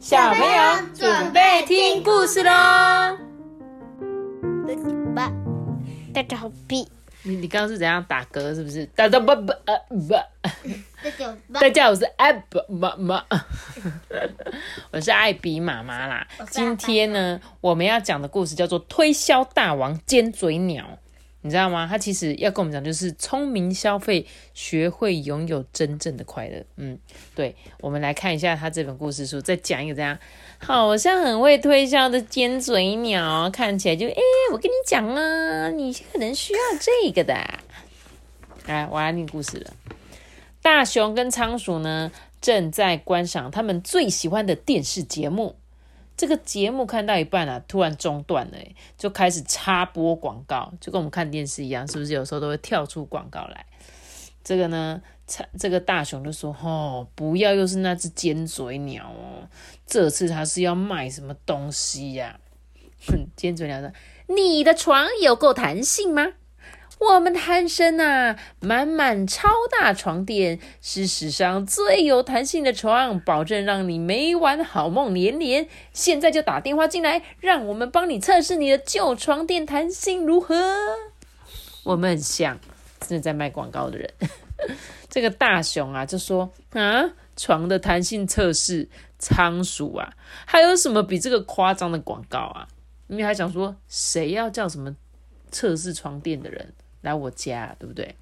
小朋友准备听故事喽！吧，大家好，比你你刚刚是怎样打嗝？是不是？大家不不呃不，大家好，大家好，我是艾比妈妈，我是艾比妈妈啦。今天呢，我们要讲的故事叫做《推销大王尖嘴鸟》。你知道吗？他其实要跟我们讲，就是聪明消费，学会拥有真正的快乐。嗯，对，我们来看一下他这本故事书，再讲一个这样，好像很会推销的尖嘴鸟，看起来就，哎，我跟你讲啊，你可能需要这个的。来，我来念故事了。大熊跟仓鼠呢，正在观赏他们最喜欢的电视节目。这个节目看到一半啊，突然中断了，就开始插播广告，就跟我们看电视一样，是不是？有时候都会跳出广告来。这个呢，这个大熊就说：“哦，不要又是那只尖嘴鸟哦，这次他是要卖什么东西呀？”哼，尖嘴鸟说：“你的床有够弹性吗？”我们的汉森呐，满满超大床垫是史上最有弹性的床，保证让你每晚好梦连连。现在就打电话进来，让我们帮你测试你的旧床垫弹性如何。我们很像真的在卖广告的人。这个大熊啊，就说啊，床的弹性测试，仓鼠啊，还有什么比这个夸张的广告啊？你还想说谁要叫什么测试床垫的人？来我家，对不对？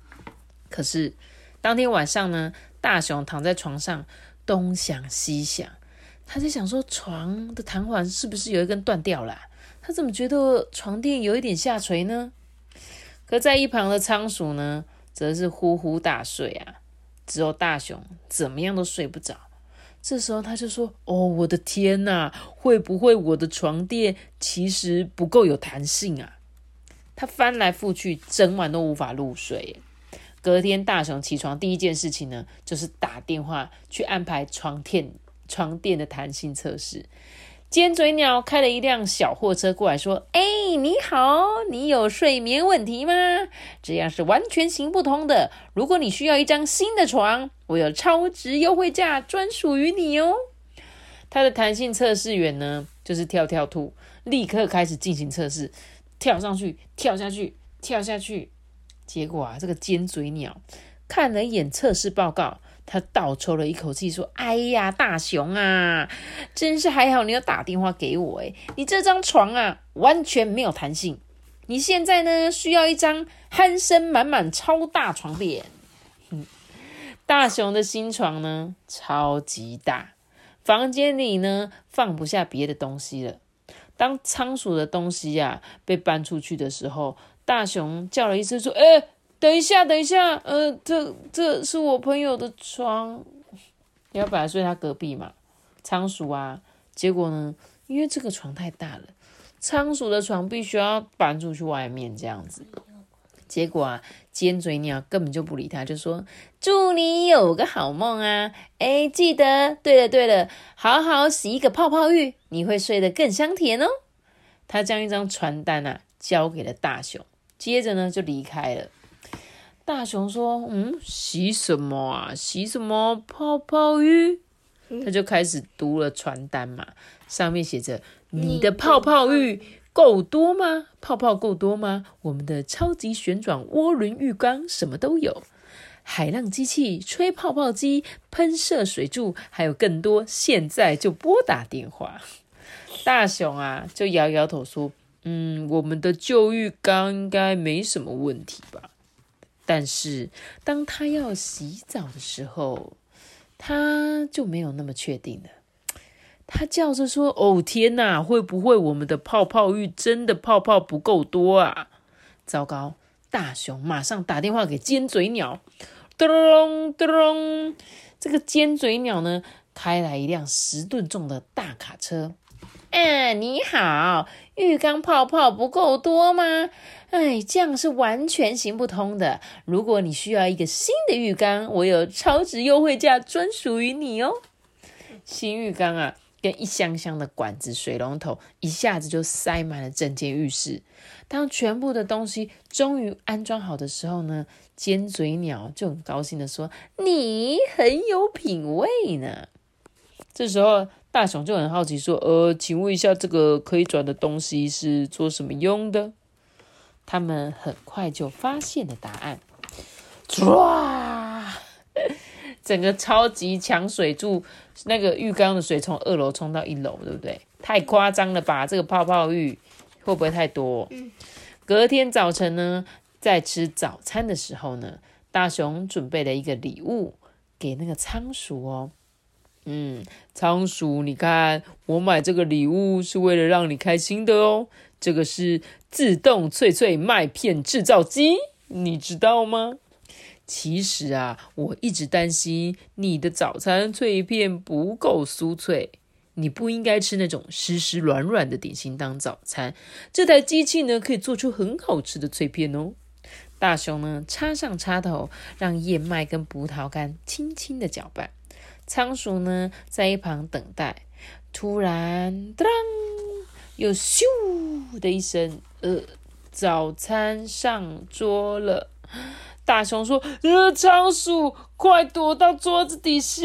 可是当天晚上呢，大熊躺在床上东想西想，他在想说床的弹簧是不是有一根断掉了？他怎么觉得床垫有一点下垂呢？可在一旁的仓鼠呢，则是呼呼大睡啊，只有大熊怎么样都睡不着。这时候他就说：“哦，我的天哪，会不会我的床垫其实不够有弹性啊？”他翻来覆去，整晚都无法入睡。隔天，大雄起床第一件事情呢，就是打电话去安排床垫床垫的弹性测试。尖嘴鸟开了一辆小货车过来，说：“哎，你好，你有睡眠问题吗？这样是完全行不通的。如果你需要一张新的床，我有超值优惠价，专属于你哦。”他的弹性测试员呢，就是跳跳兔，立刻开始进行测试。跳上去，跳下去，跳下去，结果啊，这个尖嘴鸟看了一眼测试报告，他倒抽了一口气，说：“哎呀，大熊啊，真是还好你有打电话给我诶你这张床啊，完全没有弹性。你现在呢，需要一张鼾声满满超大床垫。大熊的新床呢，超级大，房间里呢，放不下别的东西了。”当仓鼠的东西呀被搬出去的时候，大熊叫了一声说：“哎，等一下，等一下，呃，这这是我朋友的床，你要本来睡他隔壁嘛。”仓鼠啊，结果呢，因为这个床太大了，仓鼠的床必须要搬出去外面这样子。结果啊，尖嘴鸟根本就不理他，就说：“祝你有个好梦啊！哎，记得，对了对了，好好洗一个泡泡浴，你会睡得更香甜哦。”他将一张传单啊交给了大熊，接着呢就离开了。大熊说：“嗯，洗什么啊？洗什么泡泡浴？”他就开始读了传单嘛，上面写着：“你的泡泡浴。”够多吗？泡泡够多吗？我们的超级旋转涡轮浴缸什么都有，海浪机器、吹泡泡机、喷射水柱，还有更多。现在就拨打电话。大熊啊，就摇摇头说：“嗯，我们的旧浴缸应该没什么问题吧？”但是当他要洗澡的时候，他就没有那么确定了。他叫着说：“哦天哪，会不会我们的泡泡浴真的泡泡不够多啊？”糟糕！大熊马上打电话给尖嘴鸟，咚咚！这个尖嘴鸟呢，开来一辆十吨重的大卡车。嗯，你好，浴缸泡泡不够多吗？哎，这样是完全行不通的。如果你需要一个新的浴缸，我有超值优惠价，专属于你哦。新浴缸啊！跟一箱箱的管子、水龙头一下子就塞满了整间浴室。当全部的东西终于安装好的时候呢，尖嘴鸟就很高兴的说：“你很有品味呢。”这时候，大熊就很好奇说：“呃，请问一下，这个可以转的东西是做什么用的？”他们很快就发现了答案，唰！整个超级强水柱，那个浴缸的水从二楼冲到一楼，对不对？太夸张了吧！这个泡泡浴会不会太多？隔天早晨呢，在吃早餐的时候呢，大熊准备了一个礼物给那个仓鼠哦。嗯，仓鼠，你看，我买这个礼物是为了让你开心的哦。这个是自动脆脆麦片制造机，你知道吗？其实啊，我一直担心你的早餐脆片不够酥脆，你不应该吃那种湿湿软软的点心当早餐。这台机器呢，可以做出很好吃的脆片哦。大熊呢，插上插头，让燕麦跟葡萄干轻轻的搅拌。仓鼠呢，在一旁等待。突然，当！又咻的一声，呃，早餐上桌了。大熊说：“呃，仓鼠，快躲到桌子底下！”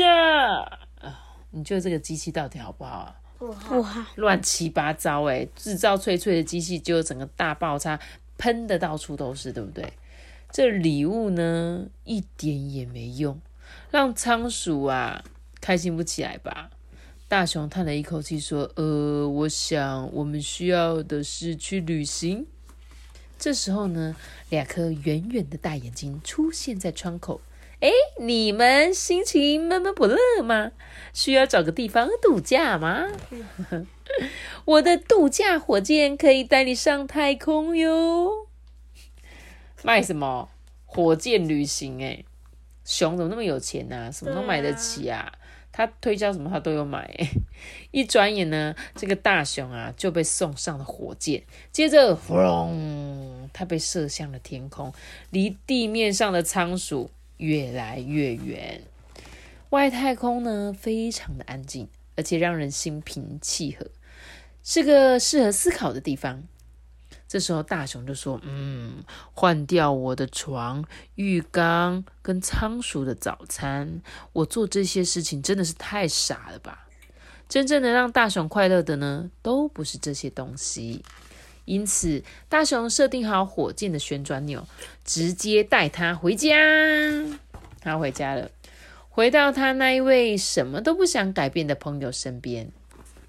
啊，你觉得这个机器到底好不好啊？不好，乱七八糟哎！制造脆脆的机器就整个大爆炸，喷的到处都是，对不对？这礼物呢，一点也没用，让仓鼠啊开心不起来吧？大熊叹了一口气，说：“呃，我想我们需要的是去旅行。”这时候呢，两颗圆圆的大眼睛出现在窗口。哎，你们心情闷闷不乐吗？需要找个地方度假吗？我的度假火箭可以带你上太空哟！卖什么火箭旅行？哎，熊怎么那么有钱呢？什么都买得起啊！他推销什么，他都有买。一转眼呢，这个大熊啊就被送上了火箭，接着轰，它被射向了天空，离地面上的仓鼠越来越远。外太空呢，非常的安静，而且让人心平气和，是个适合思考的地方。这时候，大熊就说：“嗯，换掉我的床、浴缸跟仓鼠的早餐，我做这些事情真的是太傻了吧？真正能让大熊快乐的呢，都不是这些东西。因此，大熊设定好火箭的旋转钮，直接带它回家。他回家了，回到他那一位什么都不想改变的朋友身边。”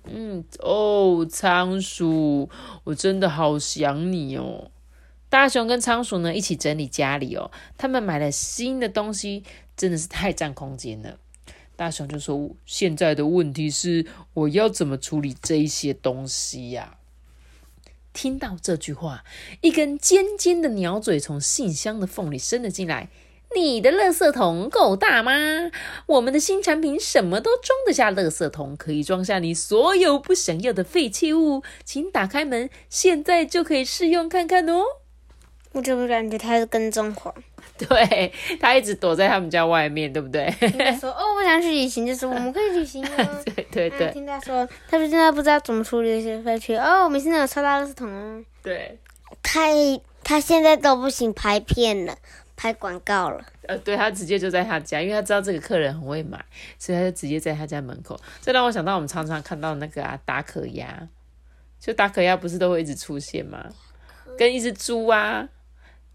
嗯哦，仓鼠，我真的好想你哦。大熊跟仓鼠呢一起整理家里哦，他们买了新的东西，真的是太占空间了。大熊就说：“现在的问题是，我要怎么处理这些东西呀？”听到这句话，一根尖尖的鸟嘴从信箱的缝里伸了进来。你的垃圾桶够大吗？我们的新产品什么都装得下，垃圾桶可以装下你所有不想要的废弃物。请打开门，现在就可以试用看看哦。我怎么感觉他是跟踪狂？对他一直躲在他们家外面，对不对？说哦，我想去旅行，就是我们可以旅行 哦。对对对。听他说，他说现在不知道怎么处理这些废弃哦，我们现在有超大垃圾桶哦。对。他他现在都不行拍片了。拍广告了，呃，对他直接就在他家，因为他知道这个客人很会买，所以他就直接在他家门口。这让我想到我们常常看到那个啊，达可鸭，就达可鸭不是都会一直出现吗？跟一只猪啊，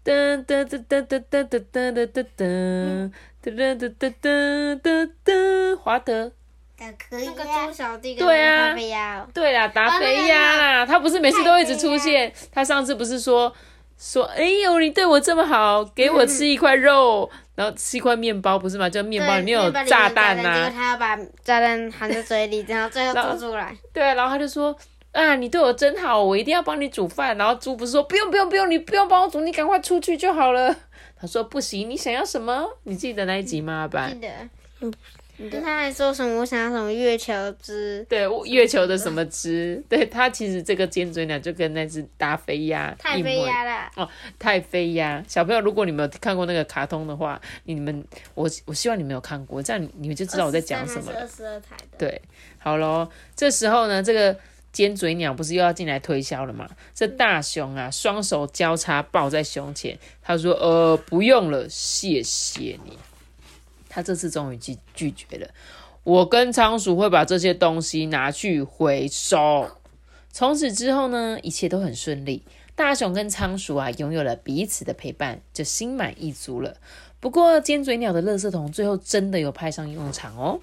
噔噔噔噔噔噔噔噔噔噔噔噔噔噔噔噔噔，华德，打可鸭，那个猪小弟，对啊，达菲鸭，对啦，达菲鸭啦，他不是每次都一直出现，他上次不是说。说：“哎呦，你对我这么好，给我吃一块肉，然后吃一块面包，不是吗？就面包里面有炸弹呐。结果他要把炸弹含在嘴里，然后最后吐出来。对，然后他就说：啊，你对我真好，我一定要帮你煮饭。然后猪不是说：不用，不用，不用，你不用帮我煮，你赶快出去就好了。他说：不行，你想要什么？你记得那一集吗？阿记得。嗯。跟他还说什么？我想要什么月球之？对，月球的什么之？对他其实这个尖嘴鸟就跟那只大飞鸭太飞鸭了哦，太飞鸭。小朋友，如果你们有看过那个卡通的话，你们我我希望你们有看过，这样你们就知道我在讲什么了。二十二台的。对，好喽，这时候呢，这个尖嘴鸟不是又要进来推销了吗？这大熊啊，双手交叉抱在胸前，他说：“呃，不用了，谢谢你。”他这次终于拒拒绝了。我跟仓鼠会把这些东西拿去回收。从此之后呢，一切都很顺利。大熊跟仓鼠啊，拥有了彼此的陪伴，就心满意足了。不过，尖嘴鸟的垃圾桶最后真的有派上用场哦。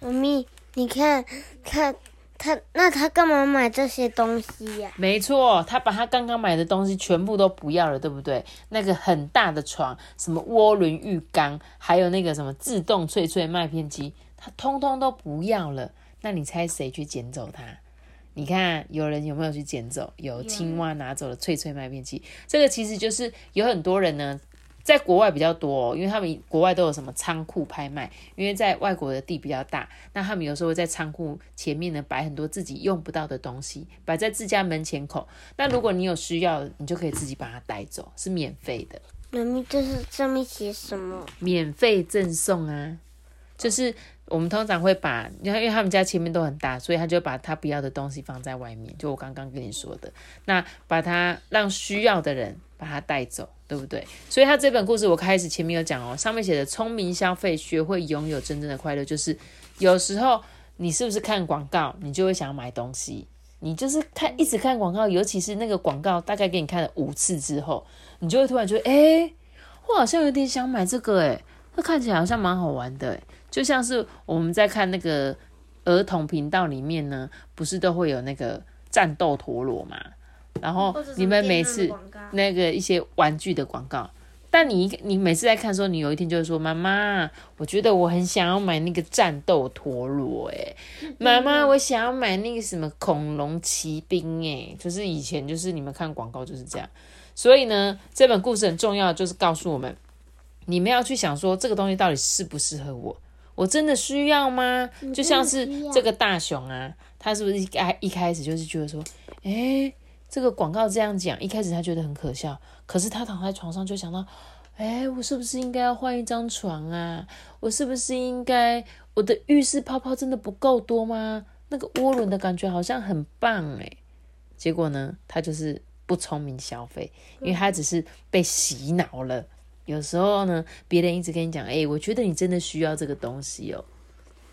妈咪，你看，看他，那他干嘛买这些东西呀、没错，他把他刚刚买的东西全部都不要了，对不对？那个很大的床，什么涡轮浴缸，还有那个什么自动脆脆麦片机，他通通都不要了。那你猜谁去捡走它？你看有人有没有去捡走？有青蛙拿走了脆脆麦片机，这个其实就是有很多人呢。在国外比较多、哦，因为他们国外都有什么仓库拍卖，因为在外国的地比较大，那他们有时候会在仓库前面呢摆很多自己用不到的东西，摆在自家门前口。那如果你有需要，你就可以自己把它带走，是免费的，妈咪，这是上面写什么？免费赠送啊。就是我们通常会把，因为因为他们家前面都很大，所以他就把他不要的东西放在外面，就我刚刚跟你说的，那把它让需要的人把它带走，对不对？所以他这本故事我开始前面有讲哦，上面写的聪明消费，学会拥有真正的快乐，就是有时候你是不是看广告，你就会想买东西，你就是看一直看广告，尤其是那个广告大概给你看了五次之后，你就会突然觉得，哎，我好像有点想买这个，哎，那看起来好像蛮好玩的，哎。就像是我们在看那个儿童频道里面呢，不是都会有那个战斗陀螺嘛？然后你们每次那个一些玩具的广告，但你你每次在看的时候，你有一天就会说：“妈妈，我觉得我很想要买那个战斗陀螺，诶，妈妈，我想要买那个什么恐龙骑兵，诶，就是以前就是你们看广告就是这样。所以呢，这本故事很重要，就是告诉我们，你们要去想说这个东西到底适不适合我。我真的需要吗？就像是这个大熊啊，他是不是一开一开始就是觉得说，诶，这个广告这样讲，一开始他觉得很可笑，可是他躺在床上就想到，诶，我是不是应该要换一张床啊？我是不是应该我的浴室泡泡真的不够多吗？那个涡轮的感觉好像很棒诶。结果呢，他就是不聪明消费，因为他只是被洗脑了。有时候呢，别人一直跟你讲，哎，我觉得你真的需要这个东西哦，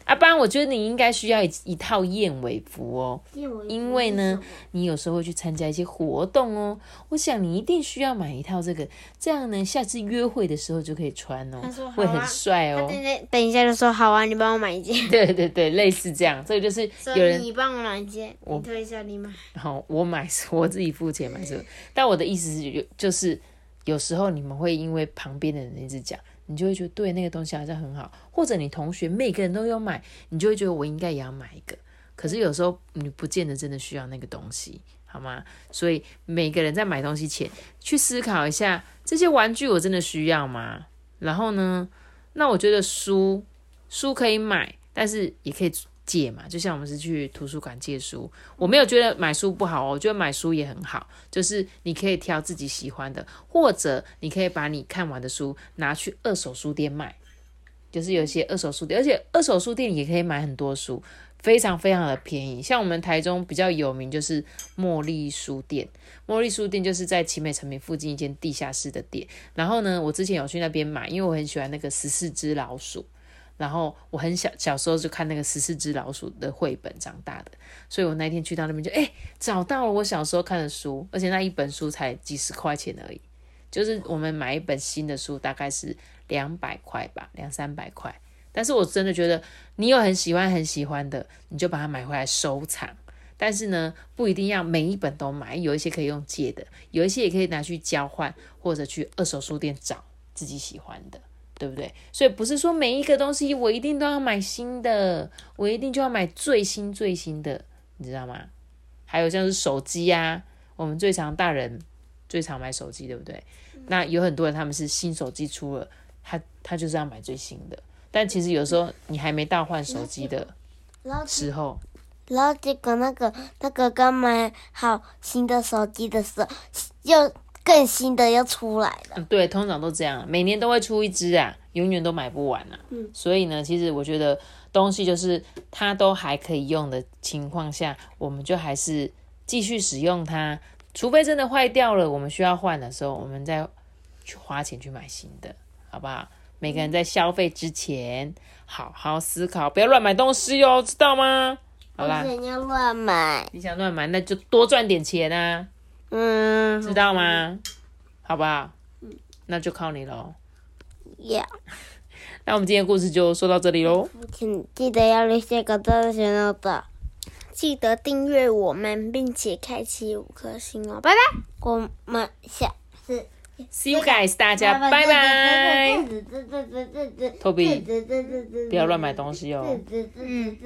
啊，不然，我觉得你应该需要一一套燕尾服哦，因为呢，你有时候会去参加一些活动哦，我想你一定需要买一套这个，这样呢，下次约会的时候就可以穿哦，会很帅哦。等等，等一下就说好啊，你帮我买一件。对对对，类似这样，这个就是有人你帮我买一件，我推一下你买。好，我买 我自己付钱买这个，但我的意思是，就是。有时候你们会因为旁边的人一直讲，你就会觉得对那个东西好像很好，或者你同学每个人都有买，你就会觉得我应该也要买一个。可是有时候你不见得真的需要那个东西，好吗？所以每个人在买东西前去思考一下，这些玩具我真的需要吗？然后呢，那我觉得书书可以买，但是也可以。借嘛，就像我们是去图书馆借书，我没有觉得买书不好哦，我觉得买书也很好，就是你可以挑自己喜欢的，或者你可以把你看完的书拿去二手书店卖，就是有一些二手书店，而且二手书店也可以买很多书，非常非常的便宜。像我们台中比较有名就是茉莉书店，茉莉书店就是在奇美成品附近一间地下室的店，然后呢，我之前有去那边买，因为我很喜欢那个十四只老鼠。然后我很小小时候就看那个十四只老鼠的绘本长大的，所以我那天去到那边就哎找到了我小时候看的书，而且那一本书才几十块钱而已，就是我们买一本新的书大概是两百块吧，两三百块。但是我真的觉得你有很喜欢很喜欢的，你就把它买回来收藏。但是呢，不一定要每一本都买，有一些可以用借的，有一些也可以拿去交换，或者去二手书店找自己喜欢的。对不对？所以不是说每一个东西我一定都要买新的，我一定就要买最新最新的，你知道吗？还有像是手机呀，我们最常大人最常买手机，对不对？那有很多人他们是新手机出了，他他就是要买最新的，但其实有时候你还没到换手机的时候，然后结果那个那个刚买好新的手机的时候又。更新的要出来了，对，通常都这样，每年都会出一只啊，永远都买不完啊。嗯，所以呢，其实我觉得东西就是它都还可以用的情况下，我们就还是继续使用它，除非真的坏掉了，我们需要换的时候，我们再去花钱去买新的，好不好？每个人在消费之前好好思考，不要乱买东西哦，知道吗？好啦不，想要乱买。你想乱买，那就多赚点钱啊，嗯，知道吗？好不好？那就靠你喽。呀，那我们今天的故事就说到这里喽。请记得要留下个赞选的，记得订阅我们，并且开启五颗星哦，拜拜，我们下次。See you guys，大家拜拜。托比不要乱买东西哦。嗯。